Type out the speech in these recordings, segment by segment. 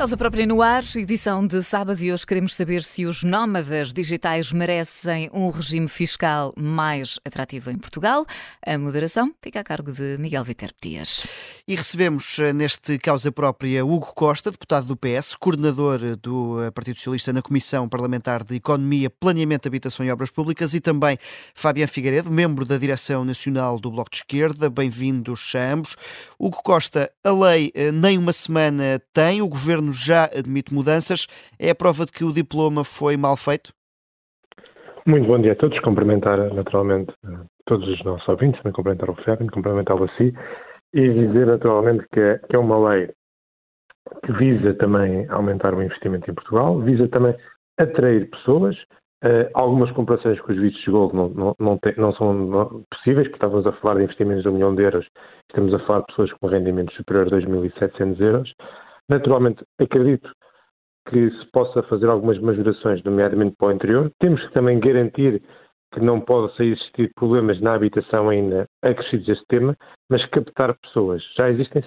Casa própria no ar, edição de sábado e hoje queremos saber se os nómadas digitais merecem um regime fiscal mais atrativo em Portugal. A moderação fica a cargo de Miguel Viterbo Dias. E recebemos eh, neste Causa Própria Hugo Costa, deputado do PS, coordenador do eh, Partido Socialista na Comissão Parlamentar de Economia, Planeamento, Habitação e Obras Públicas e também Fabian Figueiredo, membro da Direção Nacional do Bloco de Esquerda. Bem-vindos a ambos. Hugo Costa, a lei eh, nem uma semana tem, o governo governo já admite mudanças. É a prova de que o diploma foi mal feito? Muito bom dia a todos. Cumprimentar naturalmente todos os nossos ouvintes, cumprimentar o Fernando, cumprimentá-lo a si e dizer naturalmente que é, que é uma lei que visa também aumentar o investimento em Portugal, visa também atrair pessoas. Uh, algumas comparações com os vistos de gold não, não, não, não são possíveis, porque estávamos a falar de investimentos de um milhão de euros, estamos a falar de pessoas com rendimentos superiores a 2.700 euros. Naturalmente, acredito que se possa fazer algumas majorações, nomeadamente para o interior. Temos que também garantir que não possam existir problemas na habitação ainda acrescidos a este tema, mas captar pessoas. Já existem,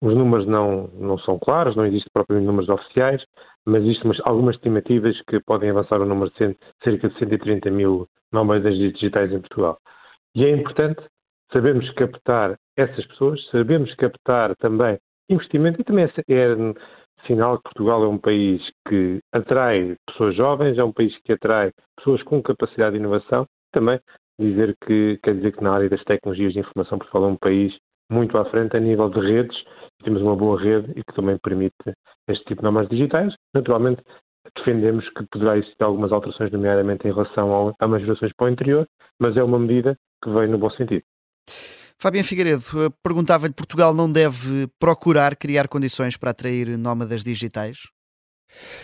os números não, não são claros, não existem propriamente números oficiais, mas existem algumas estimativas que podem avançar o número de cerca de 130 mil nómadas digitais em Portugal. E é importante sabermos captar essas pessoas, sabemos captar também investimento e também é, sinal que Portugal é um país que atrai pessoas jovens, é um país que atrai pessoas com capacidade de inovação. Também dizer que quer dizer que na área das tecnologias de informação Portugal é um país muito à frente a nível de redes. Temos uma boa rede e que também permite este tipo de normas digitais. Naturalmente, defendemos que poderá existir algumas alterações, nomeadamente em relação a majorações para o interior, mas é uma medida que vem no bom sentido. Fabiano Figueiredo, eh, perguntava-lhe: Portugal não deve procurar criar condições para atrair nómadas digitais?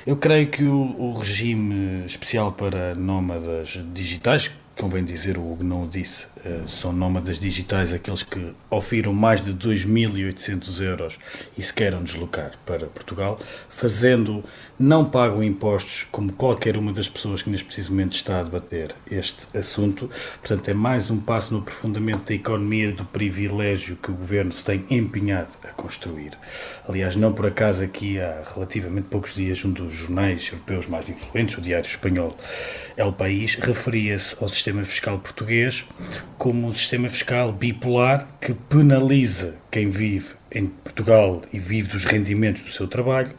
Eu creio que o, o regime especial para nómadas digitais, convém dizer, o Hugo não o disse, eh, são nómadas digitais aqueles que ofiram mais de 2.800 euros e se queiram deslocar para Portugal, fazendo, não pagam impostos como qualquer uma das pessoas que neste preciso momento está a debater este assunto. Portanto, é mais um passo no aprofundamento da economia do privilégio que o governo se tem empenhado a construir. Aliás, não por acaso aqui há relativamente poucos dias um dos jornais europeus mais influentes, o Diário Espanhol El País, referia-se ao sistema fiscal português como um sistema fiscal bipolar que penaliza quem vive em Portugal e vive dos rendimentos do seu trabalho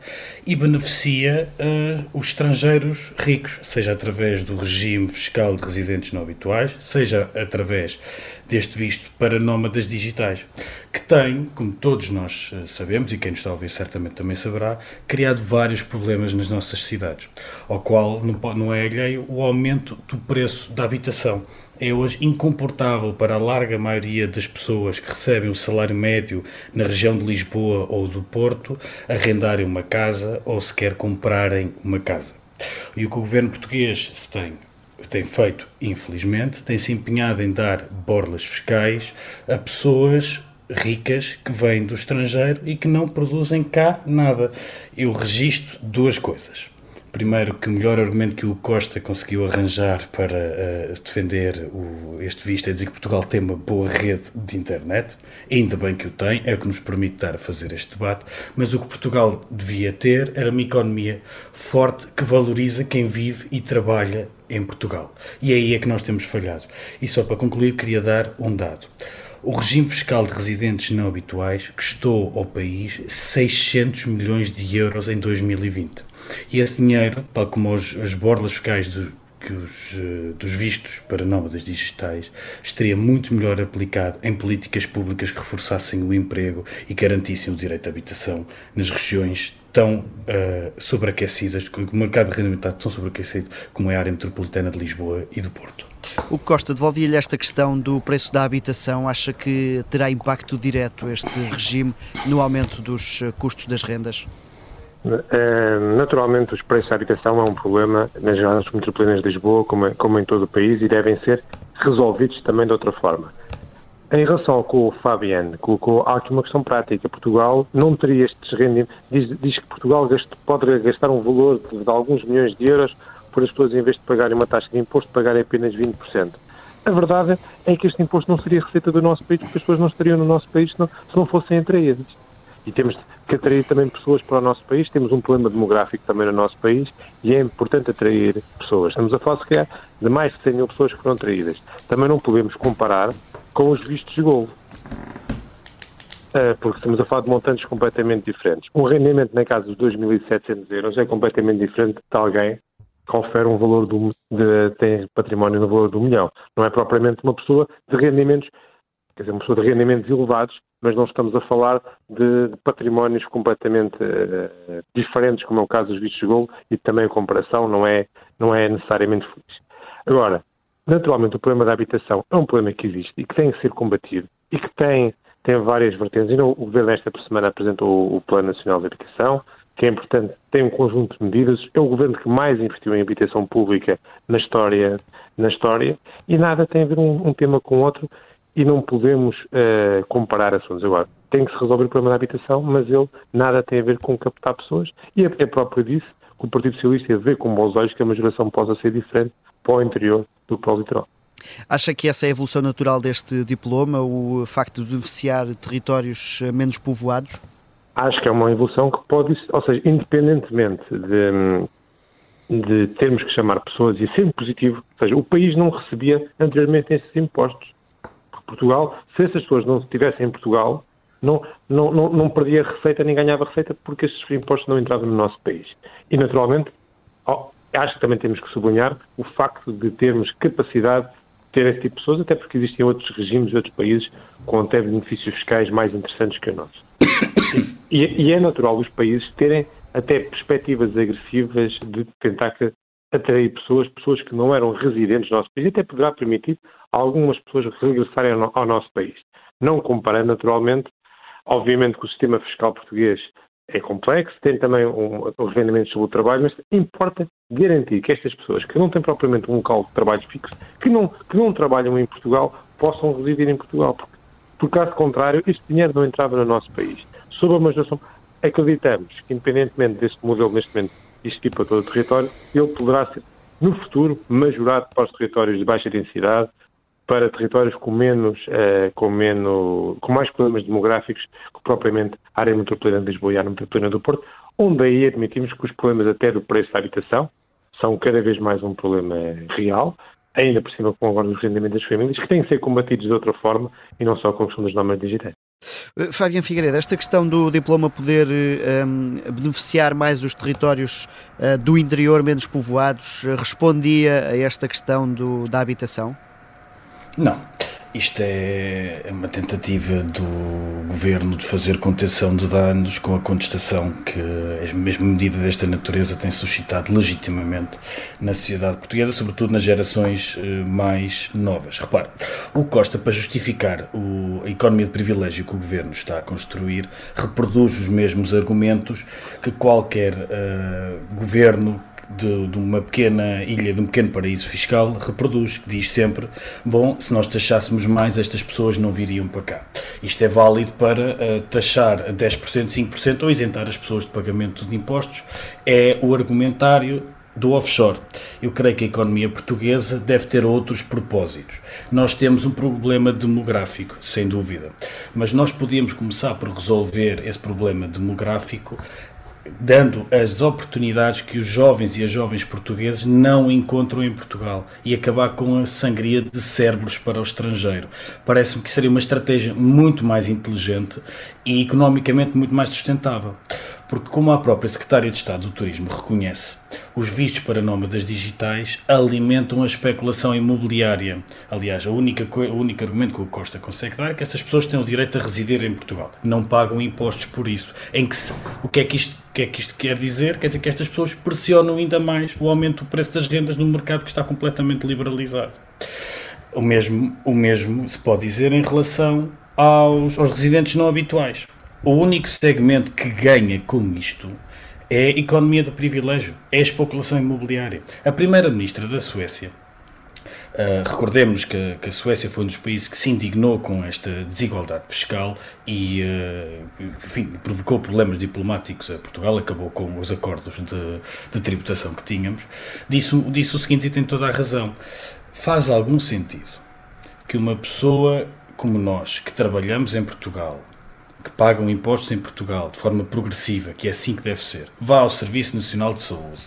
e beneficia uh, os estrangeiros ricos, seja através do regime fiscal de residentes não habituais, seja através deste visto para nómadas digitais, que tem, como todos nós eh, sabemos, e quem nos está a ouvir certamente também saberá, criado vários problemas nas nossas cidades, ao qual não é alheio o aumento do preço da habitação é hoje incomportável para a larga maioria das pessoas que recebem o salário médio na região de Lisboa ou do Porto arrendarem uma casa ou sequer comprarem uma casa. E o que o governo português se tem tem feito, infelizmente, tem se empenhado em dar borlas fiscais a pessoas ricas que vêm do estrangeiro e que não produzem cá nada. Eu registro duas coisas. Primeiro, que o melhor argumento que o Costa conseguiu arranjar para uh, defender o, este visto é dizer que Portugal tem uma boa rede de internet, ainda bem que o tem, é o que nos permite estar a fazer este debate, mas o que Portugal devia ter era uma economia forte que valoriza quem vive e trabalha em Portugal. E é aí é que nós temos falhado. E só para concluir, queria dar um dado. O regime fiscal de residentes não habituais custou ao país 600 milhões de euros em 2020. E esse dinheiro, tal como os, as borlas fiscais do, que os, uh, dos vistos para nómadas digitais estaria muito melhor aplicado em políticas públicas que reforçassem o emprego e garantissem o direito à habitação nas regiões tão uh, sobreaquecidas, com o mercado de rendimento tão sobreaquecido como é a área metropolitana de Lisboa e do Porto. O Costa, devolvia-lhe esta questão do preço da habitação. Acha que terá impacto direto este regime no aumento dos eh, custos das rendas? É, naturalmente, os preços da habitação é um problema nas áreas metropolitanas de Lisboa, como, como em todo o país, e devem ser resolvidos também de outra forma. Em relação ao que o Fabiano colocou, há aqui uma questão prática. Portugal não teria estes rendimentos. Diz, diz que Portugal pode gastar um valor de, de alguns milhões de euros por as pessoas, em vez de pagarem uma taxa de imposto, pagarem apenas 20%. A verdade é que este imposto não seria receita do nosso país, porque as pessoas não estariam no nosso país se não, se não fossem. E temos que atrair também pessoas para o nosso país. Temos um problema demográfico também no nosso país e é importante atrair pessoas. Estamos a falar, se calhar, de mais de 100 mil pessoas que foram atraídas. Também não podemos comparar com os vistos de golo. Uh, porque estamos a falar de montantes completamente diferentes. Um rendimento na casa dos 2.700 euros é completamente diferente de alguém que confere um valor do, de, tem património no valor do milhão. Não é propriamente uma pessoa de rendimentos, quer dizer, uma pessoa de rendimentos elevados, mas não estamos a falar de, patrimónios completamente uh, diferentes, como é o caso dos vistos de golo, e também a comparação não é, não é necessariamente feliz. Agora, naturalmente o problema da habitação é um problema que existe e que tem que ser combatido e que tem, tem várias vertentes. E o Governo esta semana apresentou o Plano Nacional de Habitação, que é importante, tem um conjunto de medidas. É o governo que mais investiu em habitação pública na história, na história e nada tem a ver um, um tema com outro e não podemos uh, comparar assuntos. Agora, tem que se resolver o problema da habitação, mas ele nada tem a ver com captar pessoas e é, próprio disso que o Partido Socialista vê com bons olhos que a majoração possa ser diferente para o interior do que para o litoral. Acha que essa é a evolução natural deste diploma, o facto de beneficiar territórios eh, menos povoados? Acho que é uma evolução que pode, ou seja, independentemente de, de termos que chamar pessoas, e é sempre positivo, ou seja, o país não recebia anteriormente esses impostos. Portugal, se essas pessoas não estivessem em Portugal, não, não, não, não perdia receita nem ganhava receita porque esses impostos não entravam no nosso país. E, naturalmente, acho que também temos que sublinhar o facto de termos capacidade de ter esse tipo de pessoas, até porque existem outros regimes, outros países com até benefícios fiscais mais interessantes que o nosso. E, e é natural os países terem até perspectivas agressivas de tentar atrair pessoas, pessoas que não eram residentes do nosso país, até poderá permitir algumas pessoas regressarem ao, nosso país. Não comparando, naturalmente, obviamente que o sistema fiscal português é complexo, tem também um, os rendimentos sobre o trabalho, mas importa garantir que estas pessoas que não têm propriamente um local de trabalho fixo, que não, que não trabalham em Portugal, possam residir em Portugal. Porque, por caso contrário, este dinheiro não entrava no nosso país. Sob a majoração, acreditamos que, independentemente deste modelo, neste momento, existir para todo o território, ele poderá ser, no futuro, majorado para os territórios de baixa densidade, para territórios com menos, uh, com menos, com mais problemas demográficos que propriamente a área metropolitana de Lisboa e a área metropolitana do Porto, onde aí admitimos que os problemas até do preço da habitação são cada vez mais um problema real, ainda por cima com agora os rendimentos das famílias, que têm que ser combatidos de outra forma e não só com a questão das normas digitais. Eh, Fabiano Figueiredo, esta questão do diploma poder um, eh, beneficiar mais os territórios uh, do interior menos povoados respondia a esta questão do, da habitação? Não. Isto é uma tentativa do governo de fazer contenção de danos com a contestação que a mesma medida desta natureza tem suscitado legitimamente na sociedade portuguesa, sobretudo nas gerações eh, mais novas. Repare, o Costa, para justificar a economia de privilégio que o governo está a construir, reproduz os mesmos argumentos que qualquer uh, governo de, de, uma pequena ilha, de um pequeno paraíso fiscal, reproduz, diz sempre: bom, se nós taxássemos mais, estas pessoas não viriam para cá. Isto é válido para uh, taxar a 10%, 5% ou isentar as pessoas de pagamento de impostos. É o argumentário do offshore. Eu creio que a economia portuguesa deve ter outros propósitos. Nós temos um problema demográfico, sem dúvida, mas nós podíamos começar por resolver esse problema demográfico dando as oportunidades que os jovens e as jovens portugueses não encontram em Portugal e acabar com a sangria de cérebros para o estrangeiro. Parece-me que seria uma estratégia muito mais inteligente e economicamente muito mais sustentável. Porque, como a própria Secretária de Estado do Turismo reconhece, os vistos para nómadas digitais alimentam a especulação imobiliária. Aliás, o único argumento que o Costa consegue dar é que essas pessoas têm o direito a residir em Portugal. Não pagam impostos por isso. Em que se, o que é que isto o que é que isto quer dizer? Quer dizer que estas pessoas pressionam ainda mais o aumento do preço das rendas num mercado que está completamente liberalizado. O mesmo, o mesmo se pode dizer em relação aos, aos residentes não habituais. O único segmento que ganha com isto é a economia de privilégio, é a especulação imobiliária. A primeira-ministra da Suécia, Uh, recordemos que, que, a Suécia foi um dos países que se indignou com esta desigualdade fiscal e, uh, enfim, provocou problemas diplomáticos a Portugal, acabou com os acordos de, de tributação que tínhamos. Disse, disse o seguinte e tem toda a razão. Faz algum sentido que uma pessoa como nós, que trabalhamos em Portugal, que pagam impostos em Portugal de forma progressiva, que é assim que deve ser, vá ao Serviço Nacional de Saúde,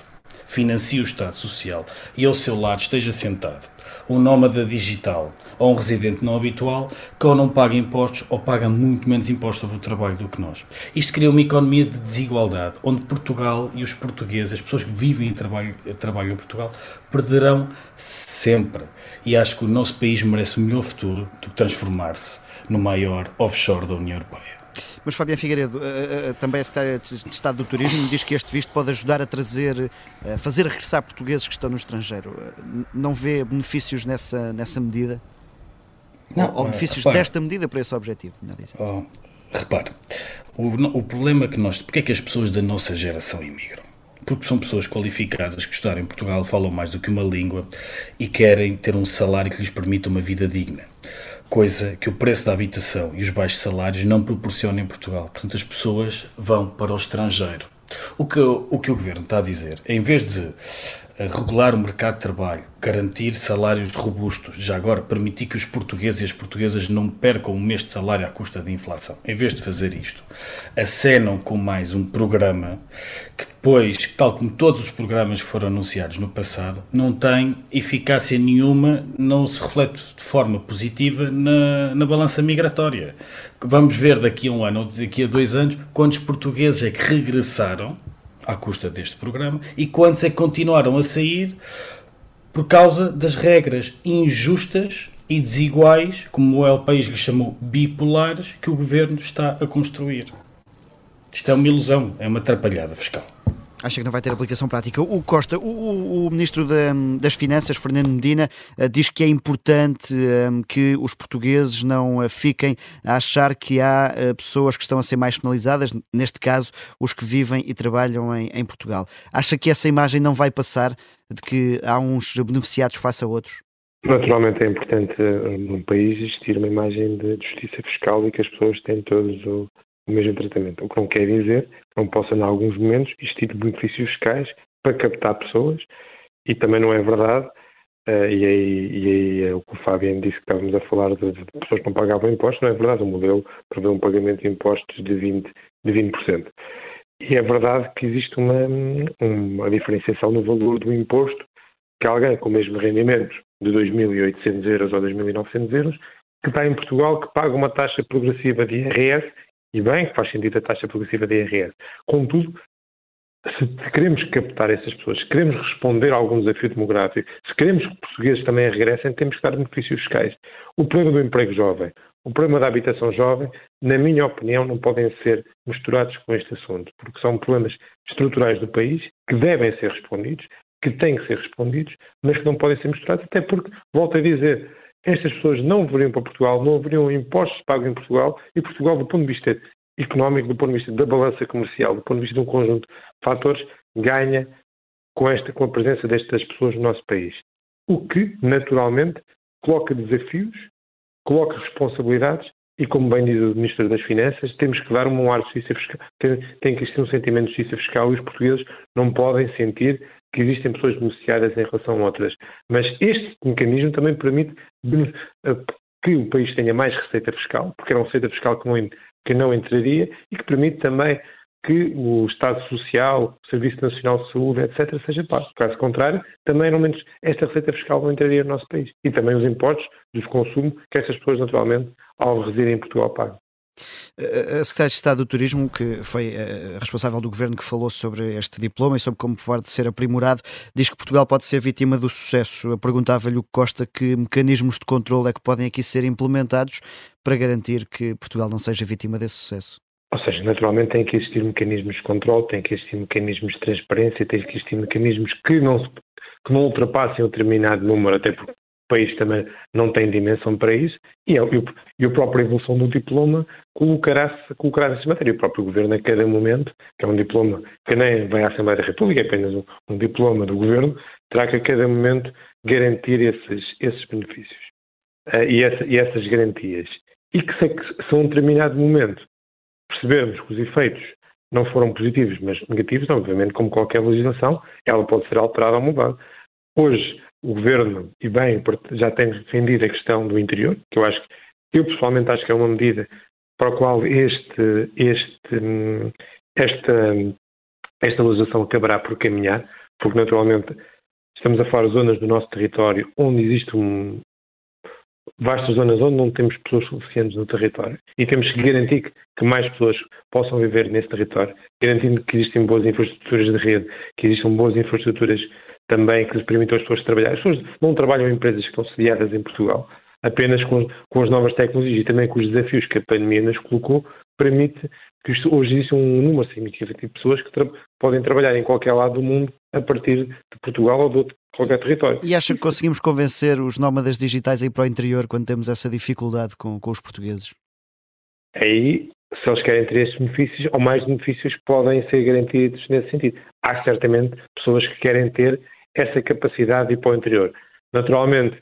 financie o Estado Social e ao seu lado esteja sentado um nómada digital ou um residente não habitual que ou não paga impostos ou paga muito menos impostos sobre o trabalho do que nós. Isto cria uma economia de desigualdade, onde Portugal e os portugueses, as pessoas que vivem e trabalham, trabalham em Portugal, perderão sempre. E acho que o nosso país merece um melhor futuro do que transformar-se no maior offshore da União Europeia. Mas Fabiano Figueiredo, eh, eh, também a Secretária de Estado do Turismo, diz que este visto pode ajudar a trazer, a fazer regressar portugueses que estão no estrangeiro. Eh, não vê benefícios nessa, nessa medida? Não, ou, ou benefícios repare, desta medida para esse objetivo? Oh, repare, o, o problema é que nós. Porque é que as pessoas da nossa geração imigram? Porque são pessoas qualificadas que estudaram em Portugal, falam mais do que uma língua e querem ter um salário que lhes permita uma vida digna coisa que o preço da habitação e os baixos salários não proporcionam em Portugal. Portanto, as pessoas vão para o estrangeiro. O que, o que o governo está a dizer, em vez de regular o mercado de trabalho, garantir salários robustos, já agora permitir que os portugueses e as portuguesas não percam um mês de salário à custa da inflação. Em vez de fazer isto, acenam com mais um programa que depois, tal como todos os programas que foram anunciados no passado, não tem eficácia nenhuma, não se reflete de forma positiva na, na balança migratória. Vamos ver daqui a um ano ou daqui a dois anos quantos portugueses é que regressaram à custa deste programa e quantos é que continuaram a sair por causa das regras injustas e desiguais, como o El País lhe chamou bipolares, que o governo está a construir. Isto é uma ilusão, é uma atrapalhada fiscal acha que não vai ter aplicação prática. O Costa, o, o Ministro da, das Finanças, Fernando Medina, eh, diz que é importante um, eh, que os portugueses não eh, fiquem a achar que há uh, pessoas que estão a ser mais penalizadas, neste caso, os que vivem e trabalham em, em Portugal. Acha que essa imagem não vai passar de que há uns beneficiados face a outros? Naturalmente é importante num país existir uma imagem de justiça fiscal e que as pessoas têm todos o, o mesmo tratamento. O que não quer dizer que não possa, em alguns momentos, existir benefícios fiscais para captar pessoas e também não é verdade, uh, e, aí, e aí é o que o Fabiano disse que estávamos a falar de, de, pessoas que não pagavam impostos, não é verdade, o modelo prevê um pagamento de impostos de 20%. De 20%. E é verdade que existe uma, uma diferenciação no valor do imposto que alguém com o mesmo rendimento de 2.800 euros ou 2.900 euros, que está em Portugal, que paga uma taxa progressiva de IRS e bem, que faz sentido a taxa progressiva de IRS. Contudo, se queremos captar essas pessoas, se queremos responder a algum desafio demográfico, se queremos que os portugueses também regressem, temos que dar benefícios fiscais. O problema do emprego jovem, o problema da habitação jovem, na minha opinião, não podem ser misturados com este assunto, porque são problemas estruturais do país que devem ser respondidos, que têm que ser respondidos, mas que não podem ser misturados, até porque, volto a dizer, estas pessoas não viriam para Portugal, não haveriam impostos pagos em Portugal e Portugal, do ponto de vista económico, do ponto de vista da balança comercial, do ponto de vista de um conjunto de fatores, ganha com, esta, com a presença destas pessoas no nosso país. O que, naturalmente, coloca desafios, coloca responsabilidades e, como bem diz o Ministro das Finanças, temos que dar um ar de justiça fiscal. Tem, tem que existir um sentimento de justiça fiscal e os portugueses não podem sentir que existem pessoas beneficiadas em relação a outras. Mas este mecanismo também permite eh, que o país tenha mais receita fiscal, porque é uma receita fiscal que não, que não entraria e que permite também que o Estado Social, o Serviço Nacional de Saúde, etc., seja pago. Caso contrário, também não menos esta receita fiscal não entraria no nosso país. E também os impostos dos consumos que essas pessoas, naturalmente, ao residirem em Portugal, pagam. A Secretária de Estado do Turismo, que foi a responsável do governo que falou sobre este diploma e sobre como pode ser aprimorado, diz que Portugal pode ser vítima do sucesso. Perguntava-lhe o que Costa que mecanismos de controle é que podem aqui ser implementados para garantir que Portugal não seja vítima desse sucesso. Ou seja, naturalmente tem que existir mecanismos de controle, tem que existir mecanismos de transparência, tem que existir mecanismos que não, que não ultrapassem um determinado número, até porque país também não tem dimensão para isso, e, a, e a própria evolução do diploma colocará-se colocará nessa matéria. O próprio Governo, a cada momento, que é um diploma que nem vai à Assembleia da República, é apenas um, um diploma do Governo, terá que a cada momento garantir esses, esses benefícios uh, e, essa, e, essas garantias. E que se, se a um determinado momento percebermos que os efeitos não foram positivos, mas negativos, obviamente, como qualquer legislação, ela pode ser alterada ou mudada. Hoje, o Governo, e bem, já tem defendido a questão do interior, que eu acho que, eu pessoalmente acho que é uma medida para o qual este, este, esta, esta legislação acabará por caminhar, porque naturalmente estamos a falar de zonas do nosso território onde existe um, vastas zonas onde não temos pessoas suficientes no território e temos que garantir que, que, mais pessoas possam viver nesse território, garantindo que existem boas infraestruturas de rede, que existam boas infraestruturas também que lhes permitam as pessoas trabalhar. As pessoas não trabalham em empresas que estão sediadas em Portugal, apenas com, com as novas tecnologias e também com os desafios que a pandemia nos colocou, permite que hoje existe um número significativo de pessoas que tra podem trabalhar em qualquer lado do mundo a partir de Portugal ou de outro, qualquer território. E acha que conseguimos convencer os nómadas digitais a ir para o interior quando temos essa dificuldade com, com os portugueses? Aí, se eles querem ter estes benefícios, ou mais benefícios podem ser garantidos nesse sentido. Há certamente pessoas que querem ter essa capacidade de ir para o interior. Naturalmente,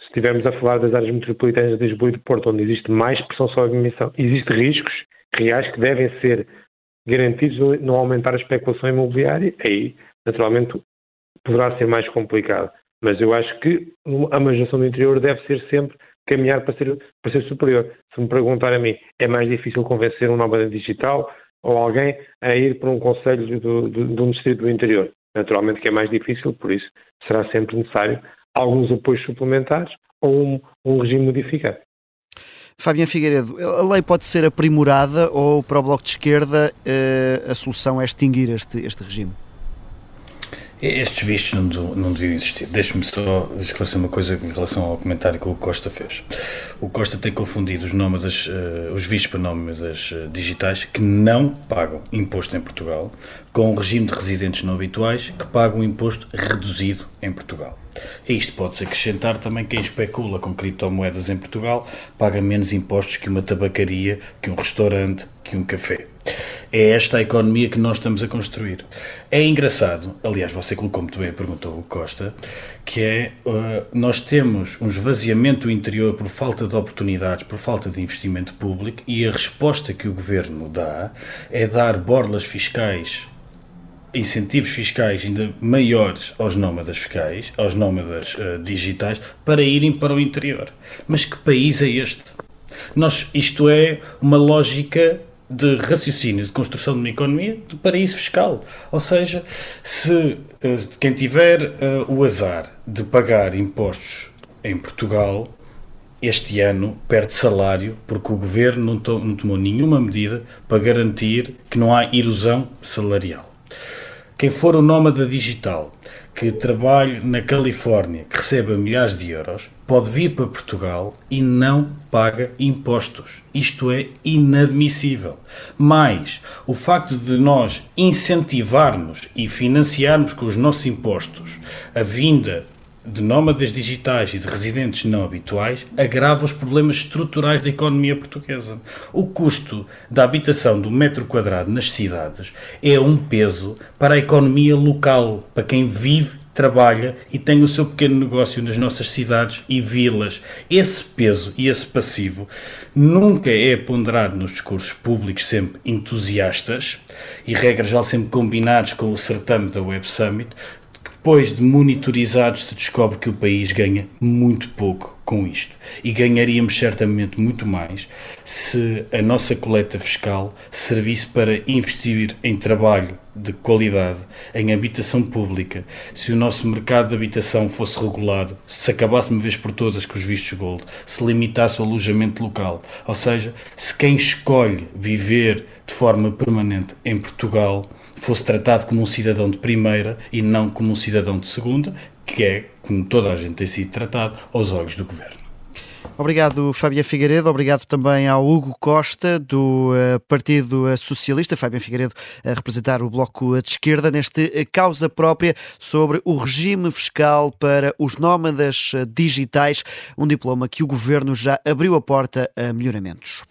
se estivermos a falar das áreas metropolitanas de Lisboa e de Porto, onde existe mais pressão sobre a admissão, existem riscos reais que devem ser garantidos no aumentar a especulação imobiliária, aí, naturalmente, poderá ser mais complicado. Mas eu acho que a manutenção do interior deve ser sempre caminhar para ser, para ser superior. Se me perguntar a mim, é mais difícil convencer um nómada digital ou alguém a ir para um conselho do, do, de um distrito do interior? Naturalmente que é mais difícil, por isso será sempre necessário alguns apoios suplementares ou um, um regime modificado. Fabiano Figueiredo, a lei pode ser aprimorada ou para o Bloco de Esquerda eh, a solução é extinguir este, este regime? Estes vistos não, não deviam existir. Deixe-me só esclarecer uma coisa em relação ao comentário que o Costa fez. O Costa tem confundido os nómadas, uh, os vistos para nómadas uh, digitais que não pagam imposto em Portugal com o regime de residentes não habituais que pagam imposto reduzido em Portugal. A isto pode-se acrescentar também quem especula com criptomoedas em Portugal paga menos impostos que uma tabacaria, que um restaurante, que um café. É esta a economia que nós estamos a construir. É engraçado, aliás, você colocou muito bem a pergunta ao Costa, que é uh, nós temos um esvaziamento interior por falta de oportunidades, por falta de investimento público, e a resposta que o governo dá é dar borlas fiscais incentivos fiscais ainda maiores aos nómadas fiscais, aos nómadas uh, digitais, para irem para o interior. Mas que país é este? Nós, isto é uma lógica de raciocínio de construção de uma economia de paraíso fiscal. Ou seja, se uh, quem tiver uh, o azar de pagar impostos em Portugal, este ano perde salário porque o governo não, to não tomou nenhuma medida para garantir que não há erosão salarial. Quem for o nómada digital que trabalhe na Califórnia, que receba milhares de euros, pode vir para Portugal e não paga impostos. Isto é inadmissível. Mas o facto de nós incentivarmos e financiarmos com os nossos impostos a vinda de nómadas digitais e de residentes não habituais agrava os problemas estruturais da economia portuguesa. O custo da habitação do metro quadrado nas cidades é um peso para a economia local, para quem vive, trabalha e tem o seu pequeno negócio nas nossas cidades e vilas. Esse peso e esse passivo nunca é ponderado nos discursos públicos, sempre entusiastas e, regra geral, sempre combinados com o certame da Web Summit, depois de monitorizados, se descobre que o país ganha muito pouco com isto. E ganharíamos certamente muito mais se a nossa coleta fiscal servisse para investir em trabalho de qualidade, em habitação pública, se o nosso mercado de habitação fosse regulado, se acabasse uma vez por todas com os vistos gold, se limitasse o alojamento local, ou seja, se quem escolhe viver de forma permanente em Portugal fosse tratado como um cidadão de primeira e não como um cidadão de segunda, que é como toda a gente tem sido tratado aos olhos do governo. Obrigado, Fábio Figueiredo. Obrigado também ao Hugo Costa, do uh, Partido Socialista. Fábio Figueiredo a representar o Bloco de Esquerda neste uh, causa própria sobre o regime fiscal para os nómadas uh, digitais, um diploma que o governo já abriu a porta a melhoramentos.